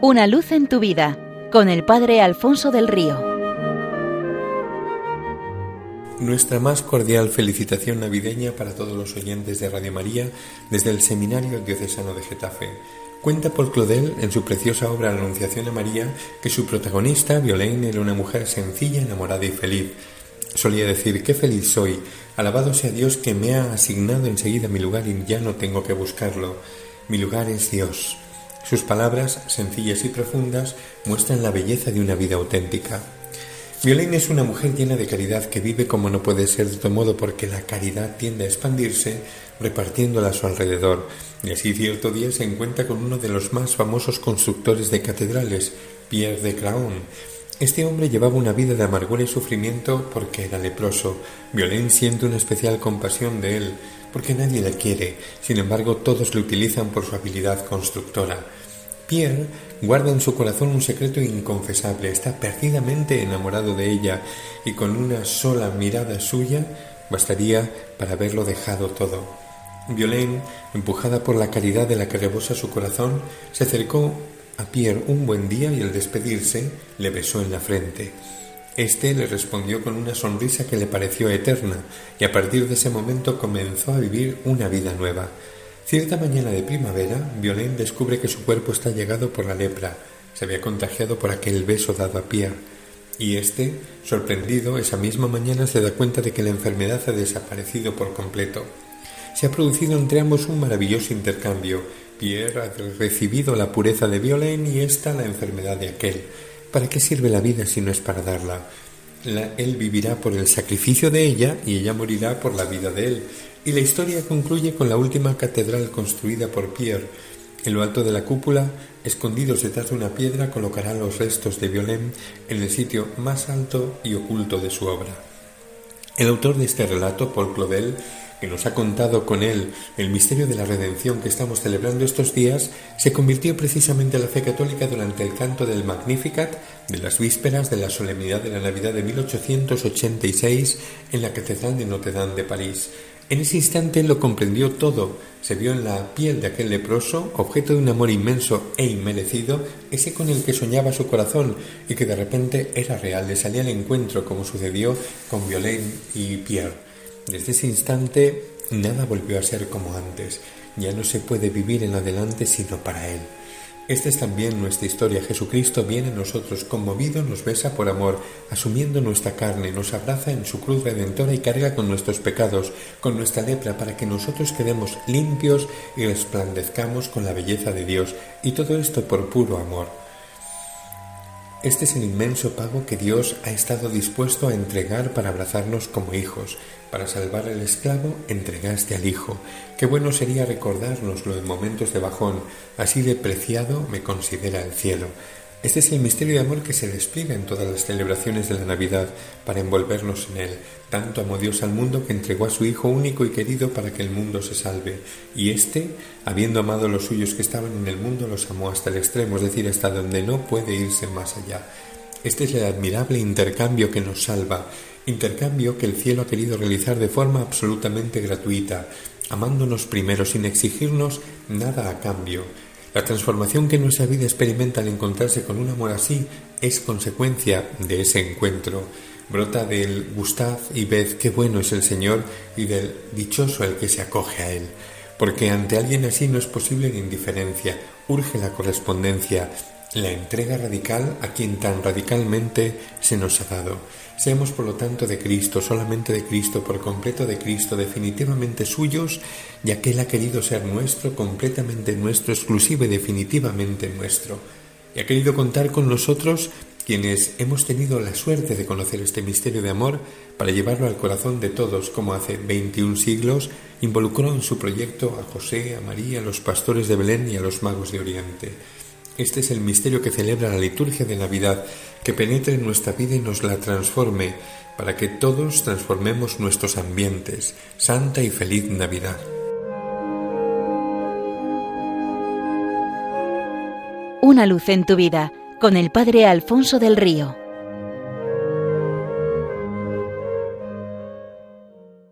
Una luz en tu vida con el Padre Alfonso del Río. Nuestra más cordial felicitación navideña para todos los oyentes de Radio María desde el Seminario Diocesano de Getafe. Cuenta Paul Claudel en su preciosa obra Anunciación a María que su protagonista, Violaine, era una mujer sencilla, enamorada y feliz. Solía decir, qué feliz soy, alabado sea Dios que me ha asignado enseguida mi lugar y ya no tengo que buscarlo. Mi lugar es Dios. Sus palabras, sencillas y profundas, muestran la belleza de una vida auténtica. Violaine es una mujer llena de caridad que vive como no puede ser de otro modo porque la caridad tiende a expandirse repartiéndola a su alrededor. Y así cierto día se encuentra con uno de los más famosos constructores de catedrales, Pierre de Craon. Este hombre llevaba una vida de amargura y sufrimiento porque era leproso. Violaine siente una especial compasión de él, porque nadie le quiere. Sin embargo, todos le utilizan por su habilidad constructora. Pierre guarda en su corazón un secreto inconfesable, está perdidamente enamorado de ella y con una sola mirada suya bastaría para haberlo dejado todo. Violaine, empujada por la caridad de la que rebosa su corazón, se acercó a Pierre un buen día y al despedirse le besó en la frente. Este le respondió con una sonrisa que le pareció eterna y a partir de ese momento comenzó a vivir una vida nueva. Cierta mañana de primavera, Violaine descubre que su cuerpo está llegado por la lepra. Se había contagiado por aquel beso dado a Pierre. Y éste, sorprendido, esa misma mañana se da cuenta de que la enfermedad ha desaparecido por completo. Se ha producido entre ambos un maravilloso intercambio. Pierre ha recibido la pureza de Violaine y ésta la enfermedad de aquel. ¿Para qué sirve la vida si no es para darla? él vivirá por el sacrificio de ella y ella morirá por la vida de él. Y la historia concluye con la última catedral construida por Pierre. En lo alto de la cúpula, escondidos detrás de una piedra, colocará los restos de Violaine en el sitio más alto y oculto de su obra. El autor de este relato, Paul Claudel, que nos ha contado con él el misterio de la redención que estamos celebrando estos días, se convirtió precisamente a la fe católica durante el canto del Magnificat de las vísperas de la solemnidad de la Navidad de 1886 en la Catedral de Notre Dame de París. En ese instante lo comprendió todo, se vio en la piel de aquel leproso, objeto de un amor inmenso e inmerecido, ese con el que soñaba su corazón y que de repente era real, le salía al encuentro como sucedió con Violaine y Pierre. Desde ese instante nada volvió a ser como antes, ya no se puede vivir en adelante sino para Él. Esta es también nuestra historia. Jesucristo viene a nosotros conmovido, nos besa por amor, asumiendo nuestra carne, nos abraza en su cruz redentora y carga con nuestros pecados, con nuestra lepra, para que nosotros quedemos limpios y resplandezcamos con la belleza de Dios, y todo esto por puro amor. Este es el inmenso pago que Dios ha estado dispuesto a entregar para abrazarnos como hijos. Para salvar al esclavo, entregaste al Hijo. Qué bueno sería recordárnoslo en momentos de bajón. Así de preciado me considera el cielo. Este es el misterio de amor que se despliega en todas las celebraciones de la Navidad para envolvernos en él. Tanto amó Dios al mundo que entregó a su Hijo único y querido para que el mundo se salve. Y éste, habiendo amado a los suyos que estaban en el mundo, los amó hasta el extremo, es decir, hasta donde no puede irse más allá. Este es el admirable intercambio que nos salva, intercambio que el cielo ha querido realizar de forma absolutamente gratuita, amándonos primero sin exigirnos nada a cambio la transformación que nuestra vida experimenta al encontrarse con un amor así es consecuencia de ese encuentro. Brota del gustad y ved qué bueno es el Señor y del dichoso el que se acoge a Él. Porque ante alguien así no es posible la indiferencia, urge la correspondencia, la entrega radical a quien tan radicalmente se nos ha dado. Seamos por lo tanto de Cristo, solamente de Cristo, por completo de Cristo, definitivamente suyos, ya que Él ha querido ser nuestro, completamente nuestro, exclusivo y definitivamente nuestro. Y ha querido contar con nosotros quienes hemos tenido la suerte de conocer este misterio de amor para llevarlo al corazón de todos, como hace 21 siglos involucró en su proyecto a José, a María, a los pastores de Belén y a los magos de Oriente. Este es el misterio que celebra la liturgia de Navidad, que penetre en nuestra vida y nos la transforme, para que todos transformemos nuestros ambientes. Santa y feliz Navidad. Una luz en tu vida, con el Padre Alfonso del Río.